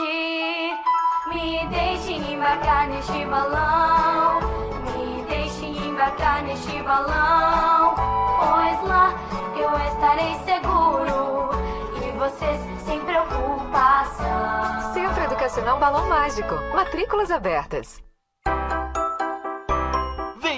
Me deixe embarcar neste balão. Me deixe embarcar neste balão. Pois lá eu estarei seguro. E vocês sem preocupação. Centro Educacional Balão Mágico. Matrículas abertas.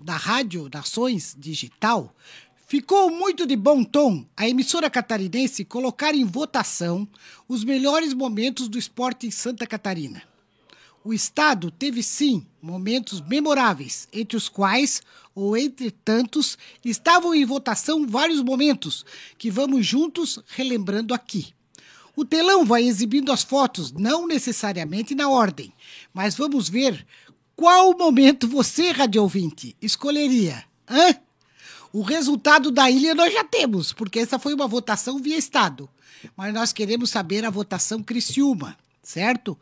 Da Rádio Nações Digital. Ficou muito de bom tom a emissora catarinense colocar em votação os melhores momentos do esporte em Santa Catarina. O estado teve sim momentos memoráveis, entre os quais, ou entre tantos, estavam em votação vários momentos que vamos juntos relembrando aqui. O telão vai exibindo as fotos, não necessariamente na ordem, mas vamos ver qual momento você, rádio ouvinte, escolheria. Hã? O resultado da ilha nós já temos, porque essa foi uma votação via Estado. Mas nós queremos saber a votação Criciúma, certo?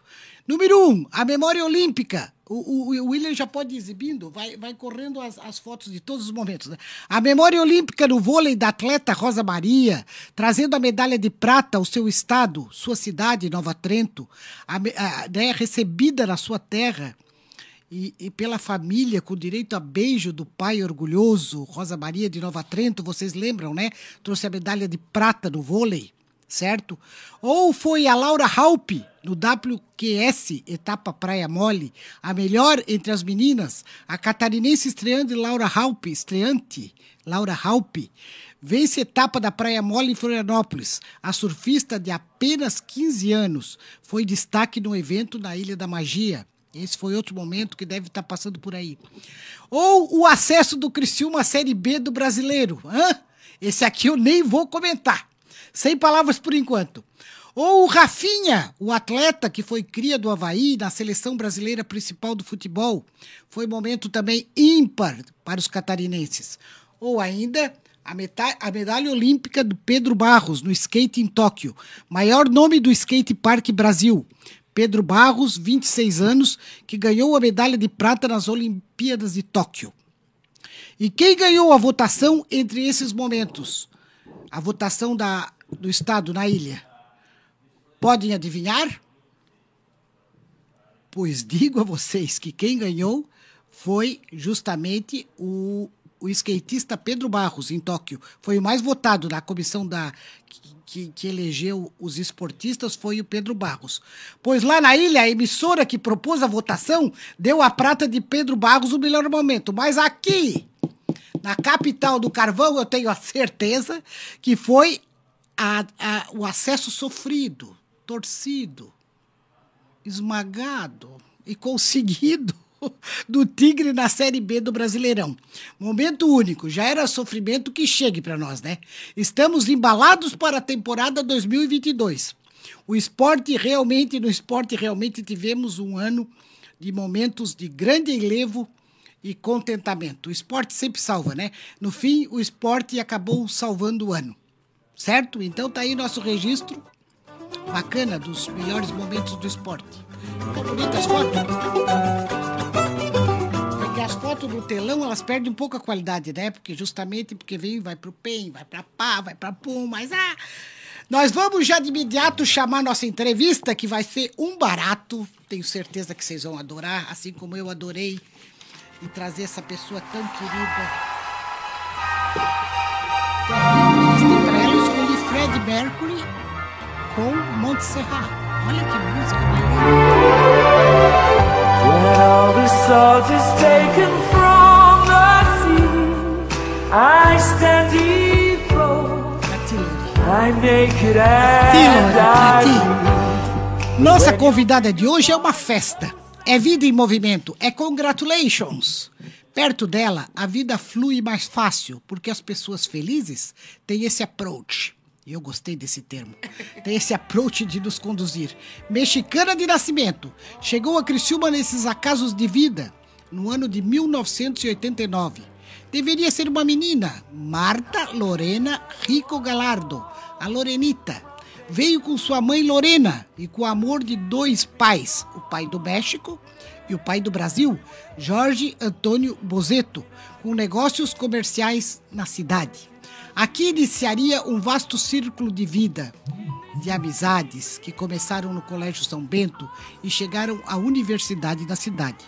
Número um, a memória olímpica. O, o, o William já pode ir exibindo, vai, vai correndo as, as fotos de todos os momentos. Né? A memória olímpica no vôlei da atleta Rosa Maria, trazendo a medalha de prata ao seu estado, sua cidade, Nova Trento, a, a, né, recebida na sua terra e, e, pela família, com direito a beijo do pai orgulhoso, Rosa Maria de Nova Trento, vocês lembram, né? Trouxe a medalha de prata no vôlei, certo? Ou foi a Laura Halpe, no WQS, etapa Praia Mole, a melhor entre as meninas, a catarinense estreante Laura Halpe, estreante, Laura Halpe, vence etapa da Praia Mole em Florianópolis. A surfista de apenas 15 anos foi destaque no evento na Ilha da Magia. Esse foi outro momento que deve estar passando por aí. Ou o acesso do Criciúma à Série B do Brasileiro. Hã? Esse aqui eu nem vou comentar. Sem palavras por enquanto. Ou o Rafinha, o atleta que foi cria do Havaí na seleção brasileira principal do futebol. Foi momento também ímpar para os catarinenses. Ou ainda a, a medalha olímpica do Pedro Barros no skate em Tóquio. Maior nome do skate park Brasil. Pedro Barros, 26 anos, que ganhou a medalha de prata nas Olimpíadas de Tóquio. E quem ganhou a votação entre esses momentos? A votação da, do Estado na ilha. Podem adivinhar? Pois digo a vocês que quem ganhou foi justamente o, o skatista Pedro Barros, em Tóquio. Foi o mais votado da comissão da, que, que elegeu os esportistas, foi o Pedro Barros. Pois lá na ilha, a emissora que propôs a votação deu a prata de Pedro Barros o melhor momento. Mas aqui, na capital do carvão, eu tenho a certeza que foi a- a- o acesso sofrido, torcido, esmagado e conseguido do Tigre na Série B do Brasileirão. Momento único, já era sofrimento que chegue para nós, né? Estamos embalados para a temporada 2022. O esporte realmente, no esporte realmente tivemos um ano de momentos de grande enlevo e contentamento. O esporte sempre salva, né? No fim, o esporte acabou salvando o ano. Certo? Então tá aí nosso registro bacana dos melhores momentos do esporte. As fotos? As fotos do telão, elas perdem um pouco a qualidade, né? Porque justamente porque vem, vai pro PEN, vai pra PA, vai pra PUM, mas ah... Nós vamos já de imediato chamar nossa entrevista, que vai ser um barato. Tenho certeza que vocês vão adorar, assim como eu adorei e trazer essa pessoa tão querida. Então, para ela, eu Fred Mercury com Montserrat. Olha que música maluca. When all the salt is taken from the sea, I stand defloat. I'm naked and I Tilo, Nossa convidada de hoje é uma festa. É vida em movimento. É congratulations. Perto dela, a vida flui mais fácil, porque as pessoas felizes têm esse approach. E Eu gostei desse termo. Tem esse approach de nos conduzir. Mexicana de nascimento. Chegou a Criciúma nesses acasos de vida no ano de 1989. Deveria ser uma menina, Marta Lorena Rico Galardo, a Lorenita. Veio com sua mãe Lorena e com o amor de dois pais, o pai do México e o pai do Brasil, Jorge Antônio Bozeto, com negócios comerciais na cidade. Aqui iniciaria um vasto círculo de vida, de amizades que começaram no Colégio São Bento e chegaram à universidade da cidade.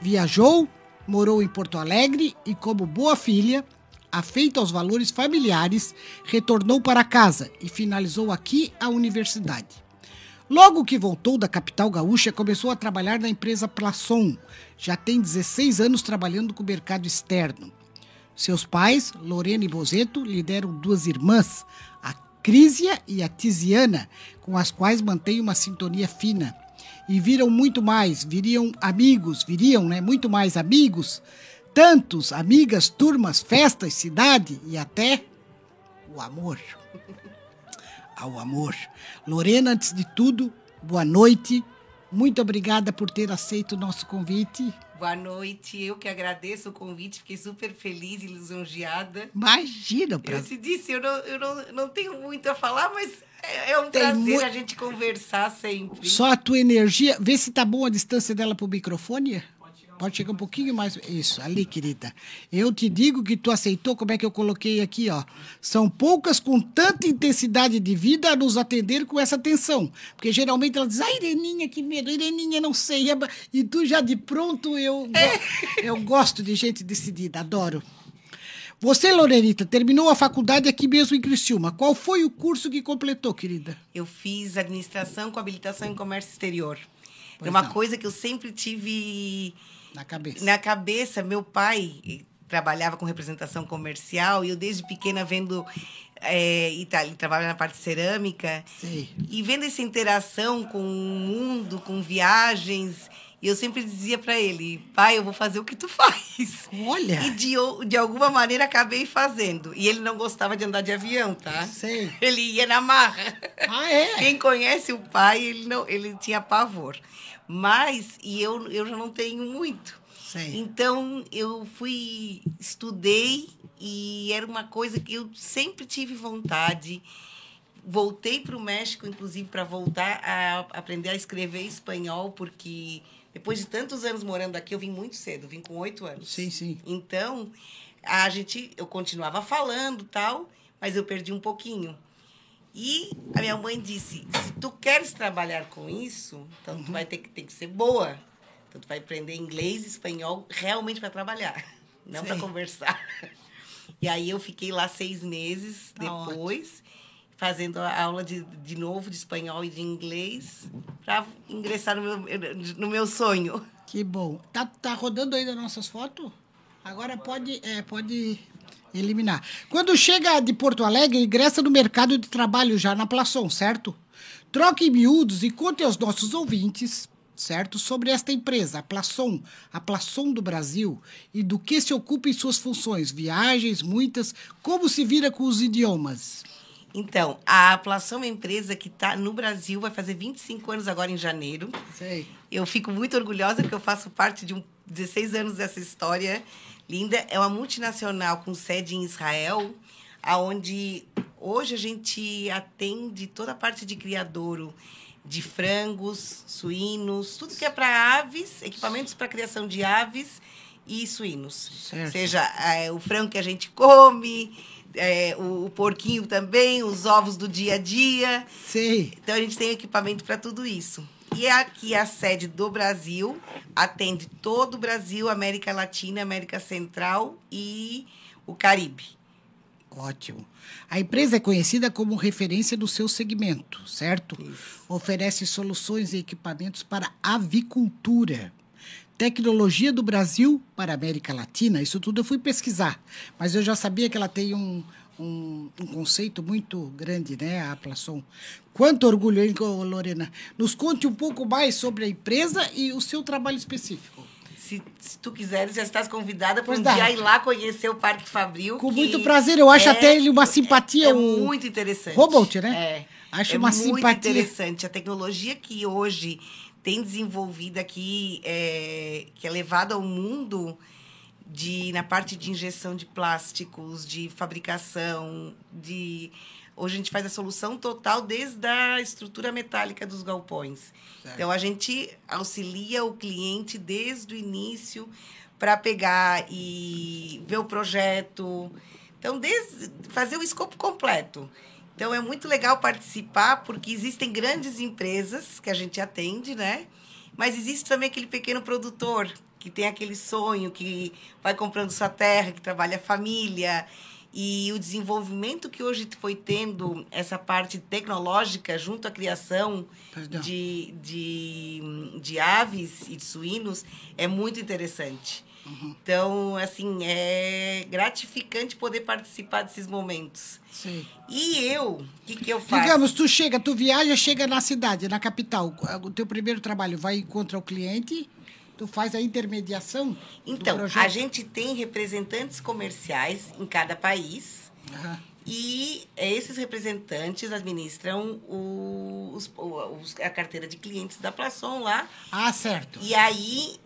Viajou, morou em Porto Alegre e, como boa filha, afeita aos valores familiares, retornou para casa e finalizou aqui a universidade. Logo que voltou da capital gaúcha, começou a trabalhar na empresa Plaçon. Já tem 16 anos trabalhando com o mercado externo. Seus pais, Lorena e Bozeto, lideram duas irmãs, a Crísia e a Tiziana, com as quais mantém uma sintonia fina. E viram muito mais, viriam amigos, viriam, né, muito mais amigos, tantos, amigas, turmas, festas, cidade e até o amor. Ao amor. Lorena, antes de tudo, boa noite. Muito obrigada por ter aceito o nosso convite. Boa noite, eu que agradeço o convite, fiquei super feliz e lisonjeada. Imagina, Eu prazer. te disse, eu não, eu não, não tenho muito a falar, mas é, é um Tem prazer mu- a gente conversar sempre. Só a tua energia. Vê se tá boa a distância dela pro microfone. Pode chegar um pouquinho mais. Isso, ali, querida. Eu te digo que tu aceitou, como é que eu coloquei aqui, ó. São poucas com tanta intensidade de vida a nos atender com essa atenção. Porque geralmente ela diz, ah, Ireninha, que medo, Ireninha, não sei. E tu já de pronto, eu, go- eu gosto de gente decidida, adoro. Você, Lorenita, terminou a faculdade aqui mesmo em Criciúma. Qual foi o curso que completou, querida? Eu fiz administração com habilitação em comércio exterior. Pois é uma não. coisa que eu sempre tive Na cabeça. na cabeça. Meu pai eh, trabalhava com representação comercial e eu desde pequena vendo é, ele trabalha na parte cerâmica Sei. e vendo essa interação com o mundo, com viagens, eu sempre dizia para ele, pai, eu vou fazer o que tu faz. Olha. E de, de alguma maneira acabei fazendo. E ele não gostava de andar de avião, tá? Sei. Ele ia na marra. Ah, é? Quem conhece o pai, ele, não, ele tinha pavor. Mas, e eu, eu já não tenho muito. Sei. Então, eu fui, estudei e era uma coisa que eu sempre tive vontade. Voltei para o México, inclusive, para voltar a aprender a escrever espanhol, porque depois de tantos anos morando aqui, eu vim muito cedo, vim com oito anos. Sim, sim. Então, a gente, eu continuava falando tal, mas eu perdi um pouquinho. E a minha mãe disse: se tu queres trabalhar com isso, então tu vai ter que, ter que ser boa. Então tu vai aprender inglês e espanhol realmente para trabalhar, não para conversar. E aí eu fiquei lá seis meses Tá depois, fazendo a aula de, de novo de espanhol e de inglês, para ingressar no meu, no meu sonho. Que bom. Tá, tá rodando ainda nossas fotos? Agora pode, é, pode eliminar. Quando chega de Porto Alegre, ingressa no mercado de trabalho já na Plaçon, certo? Troque em miúdos e conte aos nossos ouvintes, certo? Sobre esta empresa, a Plaçon, a Plaçon do Brasil, e do que se ocupa em suas funções, viagens, muitas, como se vira com os idiomas. Então, a Plação é uma empresa que está no Brasil, vai fazer 25 anos agora em janeiro. Sei. Eu fico muito orgulhosa porque eu faço parte de um 16 anos dessa história linda. É uma multinacional com sede em Israel, aonde hoje a gente atende toda a parte de criadouro de frangos, suínos, tudo que é para aves, equipamentos para criação de aves e suínos. Certo. Seja é, o frango que a gente come, é, o, o porquinho também, os ovos do dia a dia. Sei. Então a gente tem equipamento para tudo isso. E aqui a sede do Brasil atende todo o Brasil, América Latina, América Central e o Caribe. Ótimo. A empresa é conhecida como referência do seu segmento, certo? Oferece soluções e equipamentos para avicultura. Tecnologia do Brasil para a América Latina, isso tudo eu fui pesquisar. Mas eu já sabia que ela tem um, um, um conceito muito grande, né, a Plaçon. Quanto orgulho, hein, Lorena? Nos conte um pouco mais sobre a empresa e o seu trabalho específico. Se, se tu quiseres, já estás convidada para um dá. dia ir lá conhecer o Parque Fabril. Com muito prazer, eu acho é- até ele uma simpatia. É, o- muito interessante. Robolt, né? É. Acho é uma muito simpatia. interessante. A tecnologia que hoje tem desenvolvida aqui, é, que é levada ao mundo de, na parte de injeção de plásticos, de fabricação, de... Hoje a gente faz a solução total desde a estrutura metálica dos galpões. Então, a gente auxilia o cliente desde o início para pegar e ver o projeto. Então, desde fazer o escopo completo. Então, é muito legal participar, porque existem grandes empresas que a gente atende, né? Mas existe também aquele pequeno produtor que tem aquele sonho, que vai comprando sua terra, que trabalha a família. E o desenvolvimento que hoje foi tendo essa parte tecnológica junto à criação de, de, de aves e de suínos é muito interessante. Então, assim, é gratificante poder participar desses momentos. Sei. E eu, o que, que eu faço? Digamos, tu chega, tu viaja, chega na cidade, na capital. O teu primeiro trabalho vai encontrar o cliente, tu faz a intermediação Então, a gente tem representantes comerciais em cada país Aham. e esses representantes administram os- a carteira de clientes da Plaçon lá. Ah, certo. E aí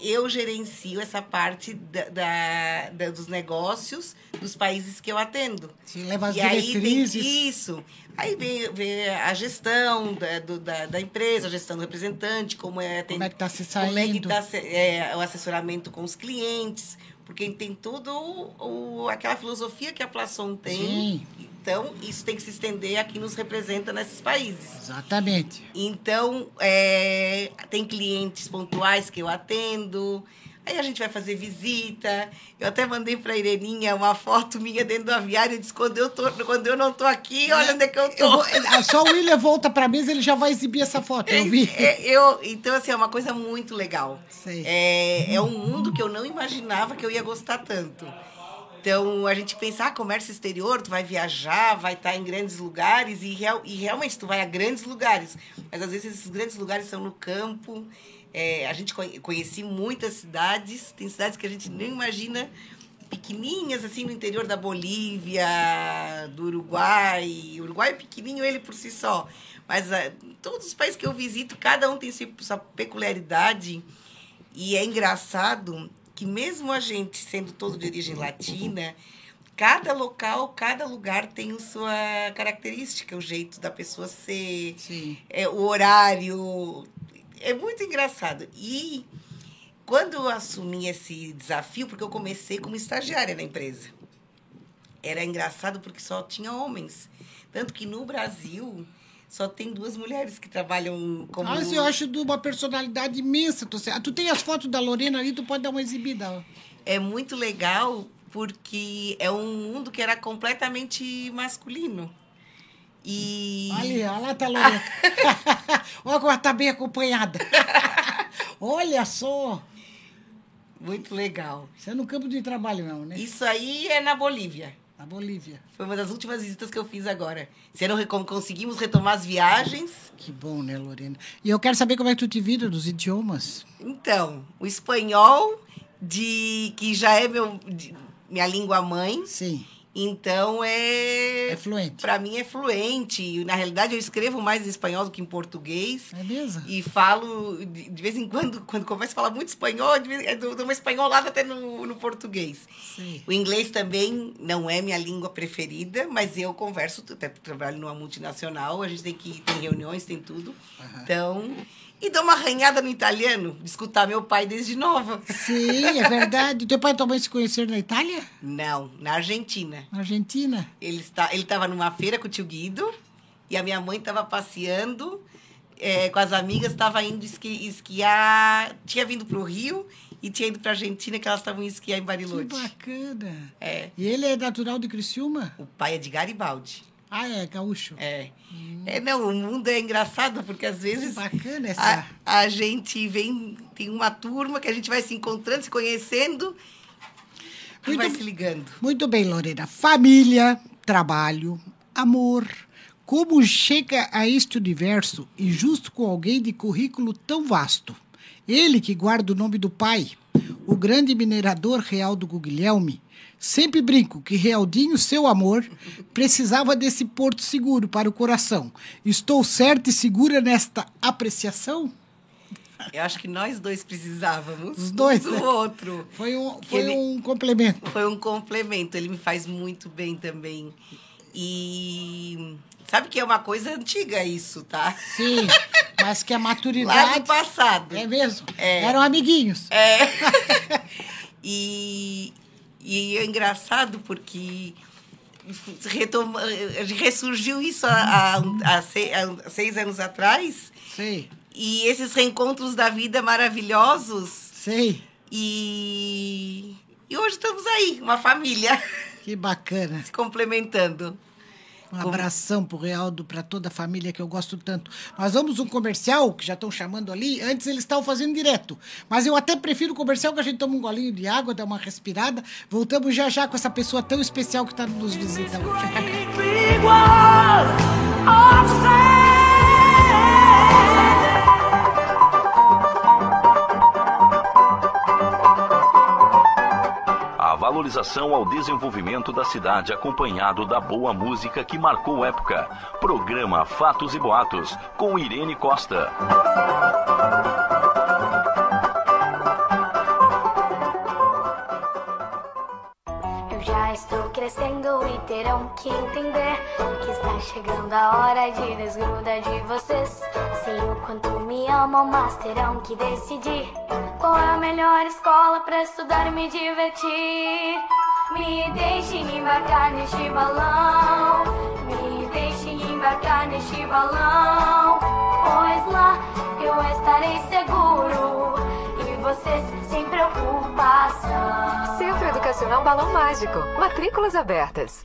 eu gerencio essa parte da, da- da- dos negócios dos países que eu atendo. Se leva as e aí tem diretrizes. isso. Aí vem, vem a gestão da, do- da, da empresa, a gestão do representante, como é, tem, Como é que tá se como é que saindo. tá se- é, o assessoramento com os clientes, porque tem tudo o, aquela filosofia que a Plaçon tem. Sim. Então, isso tem que se estender a quem nos representa nesses países. Exatamente. Então, é, tem clientes pontuais que eu atendo. Aí a gente vai fazer visita. Eu até mandei pra Ireninha uma foto minha dentro do aviário e disse: quando eu, tô, quando eu não tô aqui, olha onde é que eu tô. Eu vou- ah, só o William volta pra mesa, ele já vai exibir essa foto, eu vi. É, eu, então, assim, é uma coisa muito legal. Sei. É, é um mundo que eu não imaginava que eu ia gostar tanto. Então, a gente pensa, ah, comércio exterior, tu vai viajar, vai estar em grandes lugares, e, real, e realmente tu vai a grandes lugares. Mas, às vezes, esses grandes lugares são no campo. É, a gente conhe- conheci muitas cidades, tem cidades que a gente nem imagina, pequenininhas, assim, no interior da Bolívia, do Uruguai. O Uruguai é pequenininho ele por si só. Mas ah, todos os países que eu visito, cada um tem sua peculiaridade. E é engraçado que mesmo a gente sendo todo de origem latina, cada local, cada lugar tem a sua característica, o jeito da pessoa ser, é, o horário. É muito engraçado. E quando eu assumi esse desafio, porque eu comecei como estagiária na empresa, era engraçado porque só tinha homens. Tanto que no Brasil só tem duas mulheres que trabalham como. Mas eu acho de uma personalidade imensa. Tu, tu tem as fotos da Lorena ali, tu pode dar uma exibida. é muito legal porque é um mundo que era completamente masculino. E Ali, olha lá tá a Lorena. olha como ela tá bem acompanhada. olha só. muito legal. Isso é no campo de trabalho, não, né? Isso aí é na Bolívia. Na Bolívia. Foi uma das últimas visitas que eu fiz agora. Se recom- conseguimos retomar as viagens. Que bom, né, Lorena? E eu quero saber como é que tu te vira dos idiomas. Então, o espanhol, de que já é meu, de- minha língua mãe, Sim, então é. é fluente. Para mim é fluente. Na realidade, eu escrevo mais em espanhol do que em português. É mesmo? E falo, de, vez em quando, quando começo a falar muito espanhol, de vez- eu dou uma espanholada até no, no português. Sim. O inglês também não é minha língua preferida, mas eu converso, até trabalho numa multinacional, a gente tem que tem reuniões, tem tudo. Então, e dou uma arranhada no italiano, de escutar meu pai desde nova. Sim, é verdade. Teu pai e tua mãe se conheceram na Itália? Não, na Argentina. Na Argentina? Ele está, ele estava numa feira com o tio Guido e a minha mãe estava passeando é, com as amigas, estava indo esqui- esquiar, tinha vindo para o Rio e tinha ido para Argentina que elas estavam esquiar em Que Bariloche. bacana. É, E ele é natural de Criciúma? o pai é de Garibaldi. Ah, é, gaúcho. É. É, não, o mundo é engraçado, porque às Que vezes bacana a, essa. a gente vem, tem uma turma que a gente vai se encontrando, se conhecendo e Muito vai b- se ligando. Muito bem, Lorena. Família, trabalho, amor. Como chega a este universo e justo com alguém de currículo tão vasto? Ele que guarda o nome do pai, o grande minerador Realdo Guglielmi. Sempre brinco que Realdinho, seu amor, precisava desse porto seguro para o coração. Estou certa e segura nesta apreciação? Eu acho que nós dois precisávamos. Os dois, um né? do outro. Foi um, foi ele- um complemento. Foi um complemento. Ele me faz muito bem também. E sabe que é uma coisa antiga isso, tá? Sim, mas que a Lá maturidade. do passado. É mesmo? É. Eram amiguinhos. É. e, e é engraçado porque retoma, ressurgiu isso há, há, há se- há seis anos atrás. Sei, E esses reencontros da vida maravilhosos. sei. E, e hoje estamos aí, uma família, Que bacana. se complementando. Um Como- abração pro Realdo, para toda a família que eu gosto tanto. Nós vamos um comercial, que já estão chamando ali. Antes eles estavam fazendo direto. Mas eu até prefiro o comercial que a gente toma um golinho de água, dá uma respirada. Voltamos já já com essa pessoa tão especial que está nos visitando. Valorização ao desenvolvimento da cidade acompanhado da boa música que marcou época. Programa Fatos e Boatos com Irene Costa. Crescendo e terão que entender que está chegando a hora de desgruda de vocês. Sei o quanto me amam, mas terão que decidir qual é a melhor escola para estudar e me divertir. Me deixem embarcar neste balão, me deixem embarcar neste balão, pois lá eu estarei seguro e vocês sem preocupação. Educacional Balão Mágico. Matrículas abertas.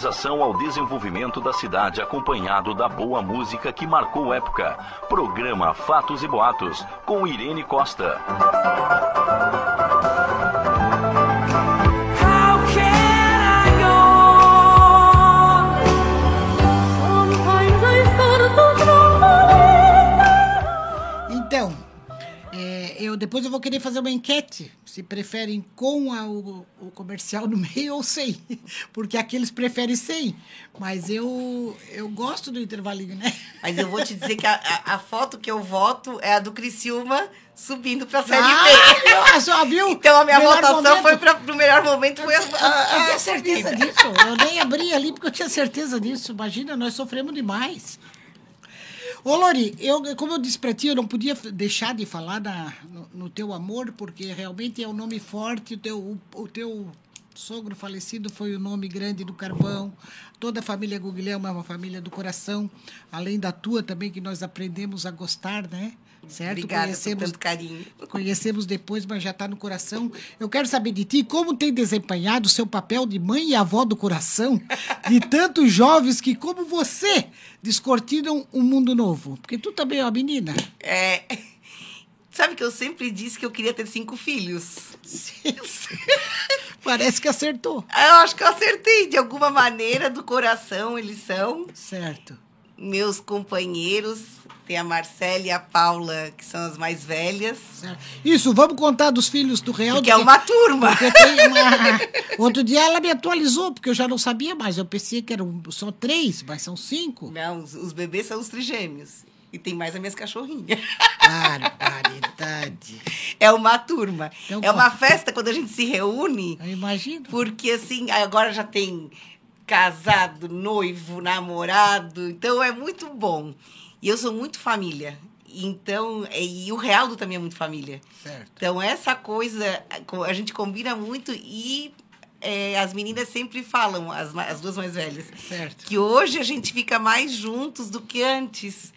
Valorização ao desenvolvimento da cidade acompanhado da boa música que marcou época. Programa Fatos e Boatos com Irene Costa. Depois eu vou querer fazer uma enquete. Se preferem com a- o, o comercial no meio ou sem. Porque aqui eles preferem sem. Mas eu, eu gosto do intervalinho, né? Mas eu vou te dizer que a, a- a foto que eu voto é a do Criciúma subindo pra Série Ah, B. Só viu? Então a minha Melhor votação momento. foi para o melhor momento foi a, a, Eu a tinha certeza disso. Eu nem abri ali porque eu tinha certeza disso. Imagina, nós sofremos demais. Ô, Lori, eu, como eu disse pra ti, eu não podia deixar de falar na- no, no teu amor, porque realmente é um nome forte. O teu, o, o teu sogro falecido foi o nome grande do Carvão. Toda a família Guilherme é uma família do coração. Além da tua também, que nós aprendemos a gostar, né? Certo? Obrigada por Conhecemos tanto carinho. Conhecemos depois, mas já está no coração. Eu quero saber de ti como tem desempenhado o seu papel de mãe e avó do coração de tantos jovens que, como você, descortinam um mundo novo. Porque tu também é uma menina. É, sabe que eu sempre disse que eu queria ter cinco filhos. Parece que acertou. Eu acho que eu acertei de alguma maneira, do coração eles são. Certo. Meus companheiros, tem a Marcela e a Paula, que são as mais velhas. Isso, vamos contar dos filhos do Real. Que é uma turma. Porque uma... Outro dia ela me atualizou, porque eu já não sabia mais. Eu pensei que eram só três, mas são cinco. Não, os, os bebês são os trigêmeos. E tem mais as minhas cachorrinhas. Barbaridade. É uma turma. Então, é uma festa quando a gente se reúne. Eu imagino. Porque, assim, agora já tem casado, noivo, namorado. Então, é muito bom. E eu sou muito família. Então, e o Realdo também é muito família. Certo. Então, essa coisa, a gente combina muito e é, as meninas sempre falam, as, as duas mais velhas, Certo. que hoje a gente fica mais juntos do que antes.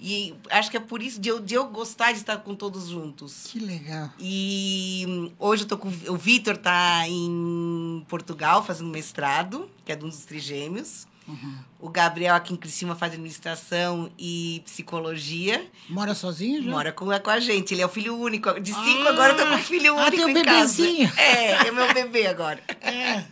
E acho que é por isso de eu, de eu gostar de estar com todos juntos. Que legal. E hum, hoje eu tô com o Vitor tá em Portugal fazendo mestrado, que é de um dos trigêmeos. O Gabriel aqui em Criciúma faz administração e psicologia. Mora sozinho já? Mora com, com a gente. Ele é o filho único. De cinco, agora eu tô com um filho ah, único tem um em casa. bebezinho. É, é meu bebê agora. É.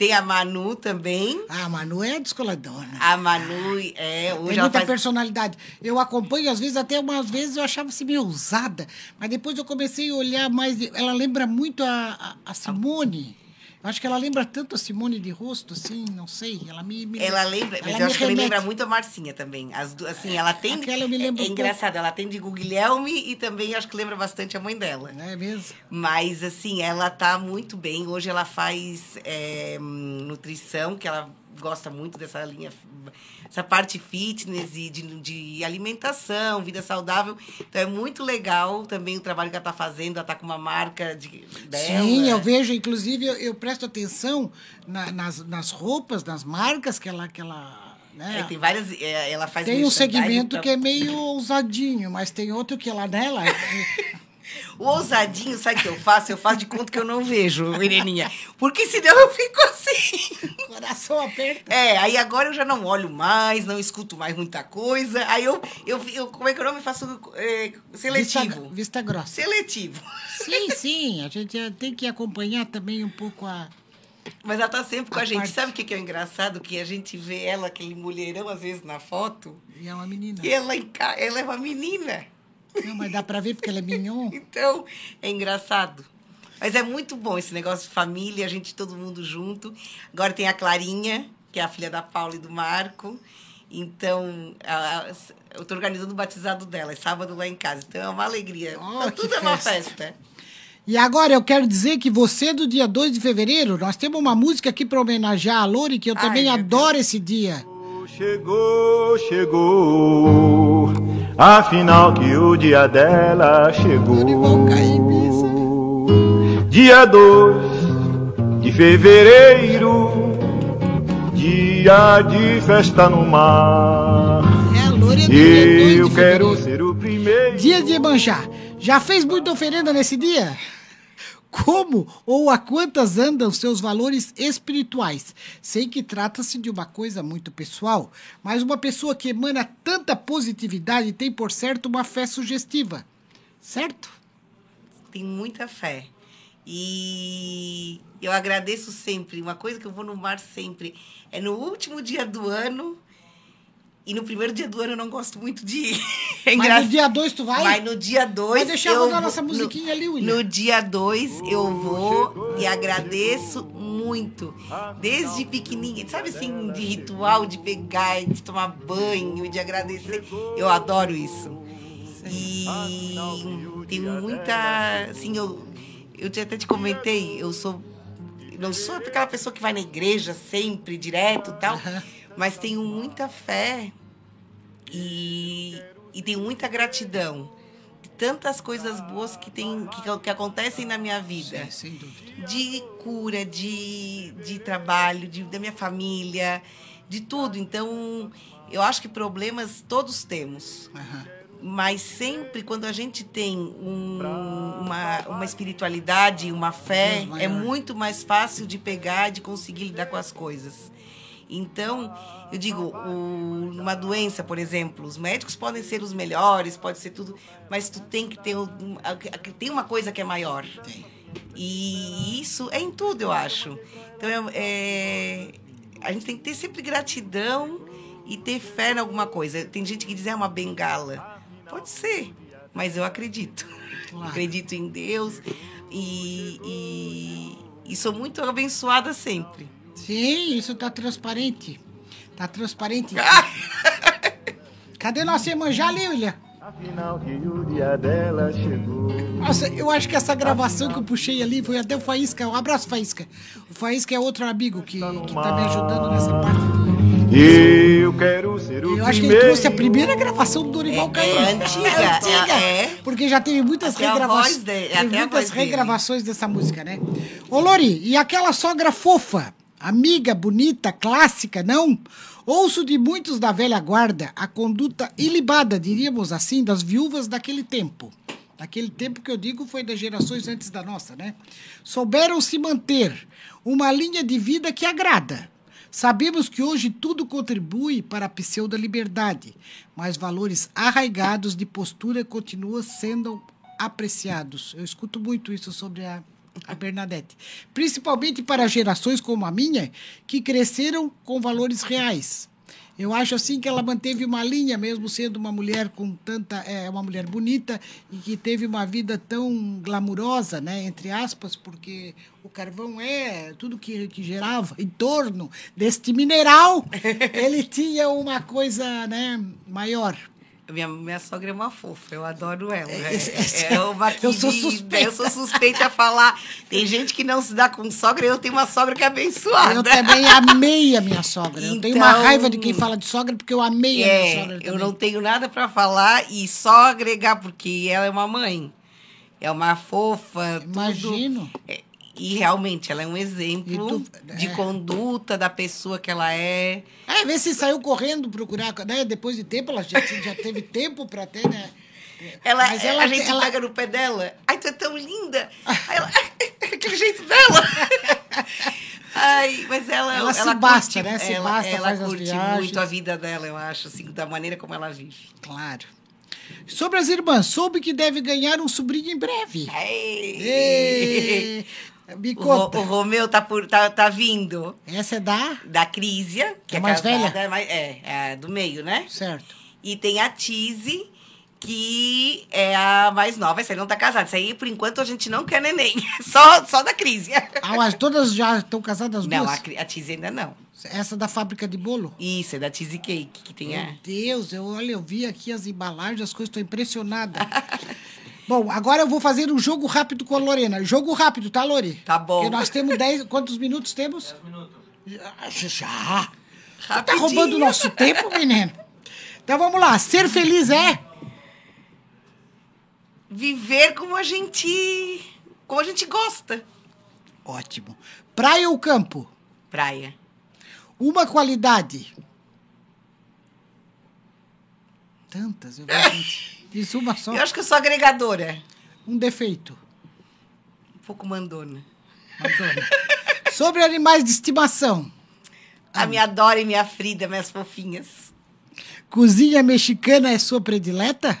Tem a Manu também. Ah, a Manu é descoladona. A Manu, é, Tem hoje ela muita faz... personalidade. Eu acompanho, às vezes, até umas vezes eu achava assim meio ousada, mas depois eu comecei a olhar mais. Ela lembra muito a, a, a Simone. Eu acho que ela lembra tanto a Simone de rosto, assim, não sei. Ela me. me- Ela lembra, mas ela eu acho que ela lembra muito a Marcinha também. As duas, assim, ela tem. Aquela eu me lembro é, um é pouco. engraçado, ela tem de Guilherme e também acho que lembra bastante a mãe dela. É mesmo? Mas, assim, ela tá muito bem. Hoje ela faz é, nutrição, que ela gosta muito dessa linha, essa parte fitness e de, de alimentação, vida saudável. Então, é muito legal também o trabalho que ela tá fazendo. Ela tá com uma marca de, dela. Sim, eu vejo, inclusive, eu, eu presto atenção na- nas, nas roupas, nas marcas que ela. Que ela né? É, tem várias... é, ela faz Tem um segmento então- que é meio ousadinho, mas tem outro que lá nela. O ousadinho, sabe o que eu faço? Eu faço de conta que eu não vejo, Ireninha. Porque senão eu fico assim. Coração aperta. É, aí agora eu já não olho mais, não escuto mais muita coisa. Aí eu, eu, eu como é que eu não me faço é, seletivo? Vista, vista grossa. Seletivo. Sim, sim, a gente tem que acompanhar também um pouco a. Mas ela tá sempre com a, A gente. parte- Sabe o que que é engraçado? Que a gente vê ela, aquele mulherão, às vezes, na foto, E é uma menina. e ela, ela é uma menina. Não, mas dá pra ver porque ela é mignon. Então, é engraçado. Mas é muito bom esse negócio de família, a gente todo mundo junto. Agora tem a Clarinha, que é a filha da Paula e do Marco. Então, a- a- eu tô organizando o batizado dela, é sábado lá em casa. Então é uma alegria. Oh, tudo é uma festa. festa. E agora eu quero dizer que você, do dia 2 de fevereiro, nós temos uma música aqui pra homenagear a Lori, que eu Ai, também adoro esse dia. Chegou, chegou, afinal que o dia dela chegou. Dia 2 de fevereiro, dia de festa no mar. É a Lori é do dia 2 Eu de quero fevereiro. ser o primeiro. Dia de Emanjá. Já fez muita oferenda nesse dia? Como ou a quantas andam seus valores espirituais? Sei que trata-se de uma coisa muito pessoal, mas uma pessoa que emana tanta positividade tem, por certo, uma fé sugestiva. Certo? Tem muita fé. E eu agradeço sempre. Uma coisa que eu vou no mar sempre é no último dia do ano. E no primeiro dia do ano eu não gosto muito de ir. É Mas no dia 2 tu vai? Mas no dia 2. Vai deixar rodar nossa musiquinha ali, William. No dia 2 eu vou e agradeço muito. Desde pequenininha, sabe assim, de ritual, de pegar, de tomar banho, de agradecer. Eu adoro isso. E tem muita. Assim, eu, eu até te comentei, eu sou. Não sou aquela pessoa que vai na igreja sempre, direto tal, mas tenho muita fé e, e tenho muita gratidão de tantas coisas boas que, tem, que, que acontecem na minha vida É, sem dúvida. de cura, de, de trabalho, de, da minha família, de tudo. Então, eu acho que problemas todos temos. Aham. Mas sempre quando a gente tem um- uma, uma espiritualidade, uma fé, é muito mais fácil de pegar e de conseguir lidar com as coisas. Então, eu digo, o- uma doença, por exemplo, os médicos podem ser os melhores, pode ser tudo, mas tu tem que ter tem uma coisa que é maior. E isso é em tudo, eu acho. Então, é- a gente tem que ter sempre gratidão e ter fé em alguma coisa. Tem gente que diz, é uma bengala. Pode ser, mas eu acredito. Claro. Acredito em Deus e, e, e sou muito abençoada sempre. Sim, isso tá transparente. Tá transparente. Cadê nossa Emanjá ali, William? Afinal que o dia dela chegou. Nossa, eu acho que essa gravação que eu puxei ali foi até o Faísca. Um abraço, Faísca. O Faísca é outro amigo que, que tá me ajudando nessa parte. Eu quero ser o Eu acho que ele trouxe a primeira gravação do Dorival É- Caymmi. é antiga, É antiga. é- é. Porque já teve muitas Até a regravações. voz de- teve até a muitas voz dele. regravações dessa música, né? Ô, Lori, e aquela sogra fofa, amiga, bonita, clássica, não? Ouço de muitos da velha guarda a conduta ilibada, diríamos assim, das viúvas daquele tempo. Daquele tempo que eu digo foi das gerações antes da nossa, né? Souberam se manter uma linha de vida que agrada. Sabemos que hoje tudo contribui para a pseudo-liberdade, mas valores arraigados de postura continuam sendo apreciados. Eu escuto muito isso sobre a, a Bernadette. Principalmente para gerações como a minha, que cresceram com valores reais. Eu acho assim que ela manteve uma linha, mesmo sendo uma mulher com tanta. É, uma mulher bonita e que teve uma vida tão glamurosa, né? Entre aspas, porque o carvão é tudo que, que gerava em torno deste mineral. ele tinha uma coisa né, maior. Minha, minha sogra é uma fofa, eu adoro ela. É, Esse- esse- é uma eu sou querida, suspeita. Eu sou suspeita a falar. Tem gente que não se dá com sogra, eu tenho uma sogra que é abençoada. Eu também amei a minha sogra. eu tenho uma Então- raiva de quem fala de sogra porque eu amei a minha É, sogra. eu também. não tenho nada para falar e só agregar, porque ela é uma mãe. É uma fofa. tudo. Imagino. É, E realmente, ela é um exemplo tu- de é. conduta da pessoa que ela é. É, vê se saiu correndo procurar, né? Depois de tempo, ela já, já teve tempo para ter, né? Ela, Mas ela- a gente ela- pega no pé dela. Ai, tu é tão linda. Aí ela, aquele jeito dela. Ai, mas ela, Ela se basta, curte, né? Se ela, basta, ela curte muito a vida dela, eu acho, assim, da maneira como ela vive. Claro. Sobre as irmãs, soube que deve ganhar um sobrinho em breve. Ei. Ê, Me O, conta. o Romeu tá, por, tá, tá vindo Essa é da? da Crisia, que É é, mais casada, velha? É, mais- é, é do meio, né? Certo. E tem a Tise, que é a mais nova. Essa aí não tá casada. Essa aí, por enquanto, a gente não quer neném. Só, só da Crisia. Ah, mas todas já estão casadas as Não, a, duas? Cri- a Tise ainda não. Essa da fábrica de bolo? Isso, é da Tise Cake, que tem a... Meu Deus, eu, olha, eu vi aqui as embalagens, as coisas, estou impressionada. Bom, agora eu vou fazer um jogo rápido com a Lorena. Jogo rápido, tá, Lore? Tá bom. Porque nós temos 10. Quantos minutos temos? 10 minutos. Já. já. Você tá Rapidinho. roubando o nosso tempo, menino? Então vamos lá. Ser feliz é? Viver como a gente... Como a gente gosta. Ótimo. Praia ou campo? Praia. Uma qualidade. Tantas, eu vou... Diz uma só. Eu acho que eu sou agregadora. Um defeito. Um pouco mandona. Madonna. Sobre animais de estimação. A minha Dora e minha Frida, minhas fofinhas. Cozinha mexicana é sua predileta?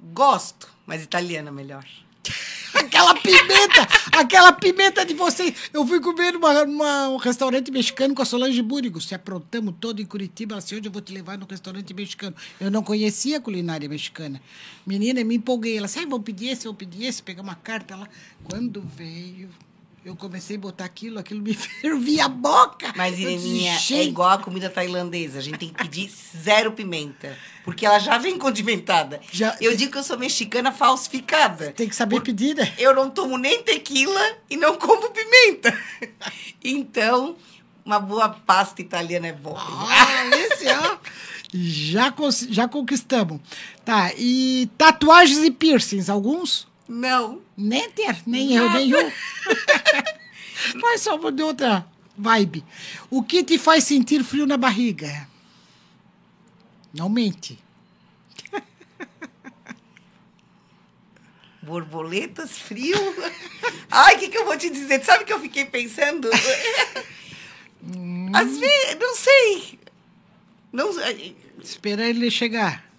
Gosto, mas italiana melhor. Aquela pimenta! aquela pimenta de vocês! Eu fui comer numa, numa- um restaurante mexicano com a Solange Búrigo. Se aprontamos todo em Curitiba. Disse, hoje eu vou te levar no restaurante mexicano. Eu não conhecia a culinária mexicana. Menina, me empolguei. Ela disse, "Ai, vou pedir esse, vou pedir esse. Pegar uma carta lá. Quando veio... Eu comecei a botar aquilo, aquilo me fervia a boca. Mas, disse, Ireninha, é "Gente, igual a comida tailandesa. A gente tem que pedir zero pimenta. Porque ela já vem condimentada. Já- Eu digo que eu sou mexicana falsificada. Tem que saber pedir, né? Eu não tomo nem tequila e não como pimenta. Então, uma boa pasta italiana é boa. Ah, esse, ó. Já, já conquistamos. Tá, e tatuagens e piercings, alguns? Não. Nem ter, nem eu, nem eu. Mas somos de outra vibe. O que te faz sentir frio na barriga? Não mente. Borboletas, frio. Ai, o que, que eu vou te dizer? Sabe o que eu fiquei pensando? Às vezes, não sei. Não sei. Espera ele chegar.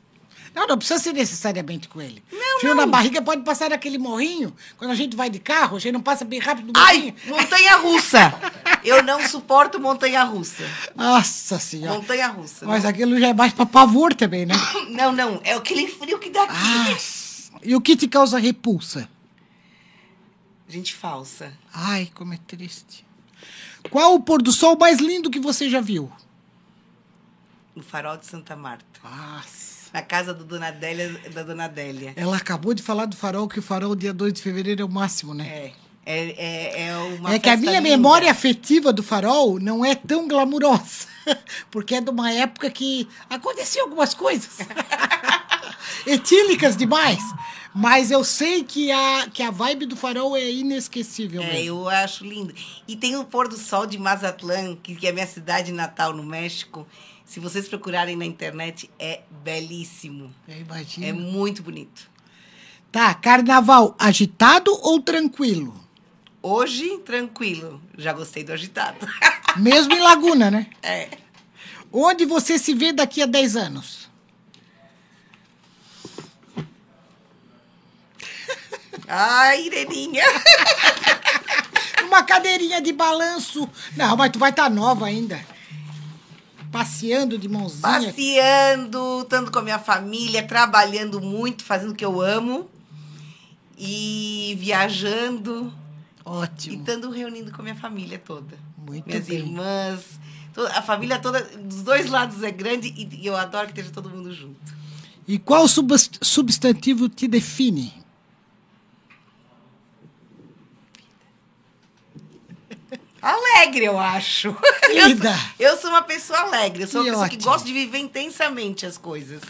Não, não precisa ser necessariamente com ele. Não, Frio não. na barriga pode passar naquele morrinho. Quando a gente vai de carro, a gente não passa bem rápido no Ai, morrinho. montanha russa. Eu não suporto montanha russa. Nossa senhora. Montanha russa. Mas não. aquilo já é mais pra pavor também, né? Não, não. É aquele frio que dá aqui. Ah, e o que te causa repulsa? Gente falsa. Ai, como é triste. Qual o pôr do sol mais lindo que você já viu? No farol de Santa Marta. Nossa. Na casa do Dona Adélia, da Dona Adélia. Ela acabou de falar do farol, que o farol dia 2 de fevereiro é o máximo, né? É. É, é, é uma É que a minha linda. memória afetiva do farol não é tão glamurosa. Porque é de uma época que aconteciam algumas coisas. Etílicas demais. Mas eu sei que a, que a vibe do farol é inesquecível. É, mesmo. eu acho lindo. E tem o pôr do sol de Mazatlán, que, que é a minha cidade natal no México. Se vocês procurarem na internet, é belíssimo. Eu imagino. É muito bonito. Tá, carnaval agitado ou tranquilo? Hoje, tranquilo. Já gostei do agitado. Mesmo em Laguna, né? É. Onde você se vê daqui a 10 anos? Ai, Ireninha. Uma cadeirinha de balanço. Não, mas tu vai estar nova ainda. Passeando de mãozinha. Passeando, estando com a minha família, trabalhando muito, fazendo o que eu amo. E viajando. E Ótimo. estando reunindo com a minha família toda. Muito Minhas bem. irmãs. A família toda, dos dois lados é grande e, e eu adoro que esteja todo mundo junto. E qual subs- substantivo te define? Alegre, eu acho. Querida. Eu, sou- eu sou uma pessoa alegre. Eu sou Que uma pessoa que ótimo. gosta de viver intensamente as coisas.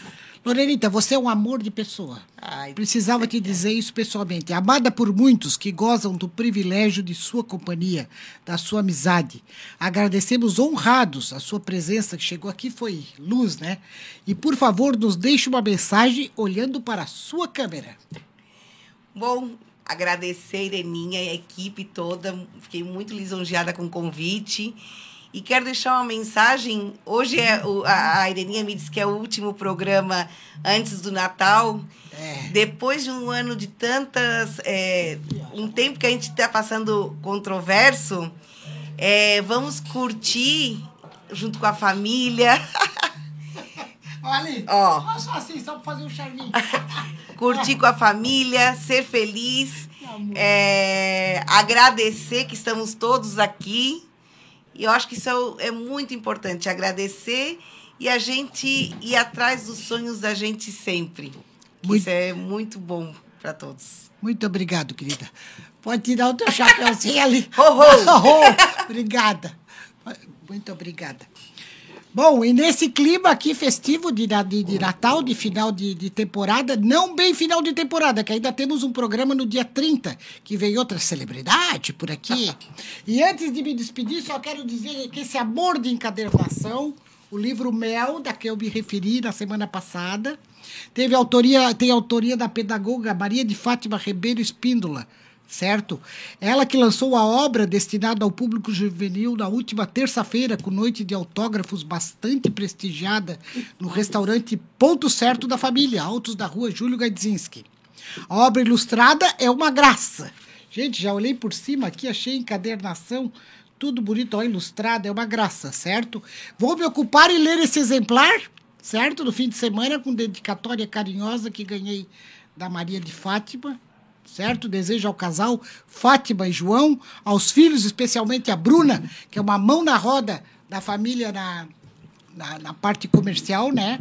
Lorenita, você é um amor de pessoa. Ai, Precisava te dizer isso pessoalmente. Amada por muitos que gozam do privilégio de sua companhia, da sua amizade. Agradecemos honrados a sua presença, que chegou aqui foi luz, né? E por favor, nos deixe uma mensagem olhando para a sua câmera. Bom, agradecer a Ireninha e a equipe toda. Fiquei muito lisonjeada com o convite. E quero deixar uma mensagem. Hoje é o- a, a Ireninha me disse que é o último programa antes do Natal. Depois de um ano de tantas. é, um tempo que a gente está passando controverso, é, vamos curtir junto com a família. Olha, Ó. só assim, só para fazer um charminho. curtir com a família, ser feliz, é, agradecer que estamos todos aqui. E eu acho que isso é, é muito importante, agradecer e a gente ir atrás dos sonhos da gente sempre. Muito- Isso é muito bom para todos. Muito obrigado, querida. Pode tirar o teu chapéuzinho ali. Ho, ho. Ho, obrigada. Muito obrigada. Bom, e nesse clima aqui festivo de, de, de Natal, de final de, de temporada, não bem final de temporada, que ainda temos um programa no dia 30, que vem outra celebridade por aqui. E antes de me despedir, só quero dizer que esse amor de encadernação, o livro Mel, da que eu me referi na semana passada, teve autoria, tem autoria da pedagoga Maria de Fátima Ribeiro Espíndola, certo? Ela que lançou a obra destinada ao público juvenil na última terça-feira, com noite de autógrafos bastante prestigiada no restaurante Ponto Certo da Família, Altos da Rua Júlio Gaidzinski. A obra ilustrada é uma graça. Gente, já olhei por cima aqui, achei encadernação, tudo bonito, ó, ilustrado, é uma graça, certo? Vou me ocupar em ler esse exemplar, certo? No fim de semana, com dedicatória carinhosa que ganhei da Maria de Fátima, certo? Desejo ao casal Fátima e João, aos filhos, especialmente a Bruna, que é uma mão na roda da família na, na, na parte comercial, né?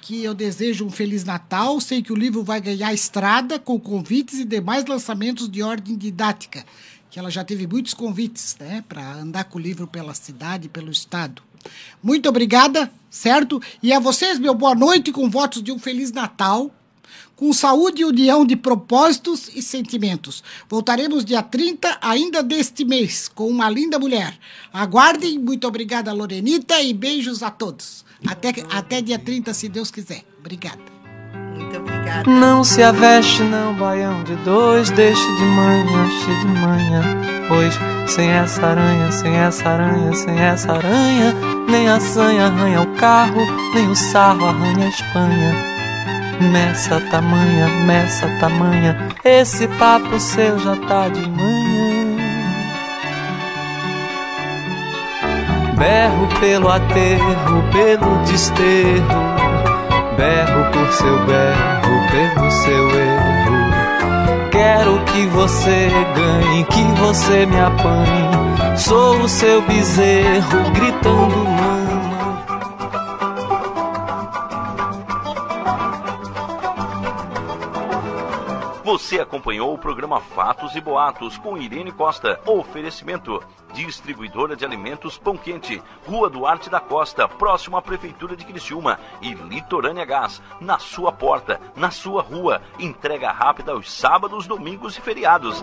Que eu desejo um Feliz Natal. Sei que o livro vai ganhar estrada com convites e demais lançamentos de ordem didática. Que ela já teve muitos convites, né? Para andar com o livro pela cidade, pelo estado. Muito obrigada, certo? E a vocês, meu boa noite, com votos de um Feliz Natal com saúde e união de propósitos e sentimentos. Voltaremos dia 30 ainda deste mês com uma linda mulher. Aguardem, muito obrigada, Lorenita, e beijos a todos. Até, até dia 30, se Deus quiser. Obrigada. Muito obrigada. Não se aveste, não, baião de dois, deixe de manhã, cheio de manhã. Pois sem essa aranha, sem essa aranha, sem essa aranha, nem a sanha arranha o carro, nem o sarro arranha a Espanha. Meça tamanha, meça tamanha, esse papo seu já tá de manhã. Berro pelo aterro, pelo desterro, berro por seu berro, pelo seu erro. Quero que você ganhe, que você me apanhe. Sou o seu bezerro, gritando mama. Você acompanhou o programa Fatos e Boatos com Irene Costa. Oferecimento: Distribuidora de Alimentos Pão Quente, Rua Duarte da Costa, próximo à Prefeitura de Criciúma. E Litorânea Gás, na sua porta, na sua rua. Entrega rápida aos sábados, domingos e feriados.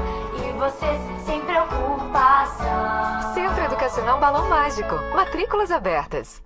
vocês sem preocupação. Centro Educacional Balão Mágico. Matrículas abertas.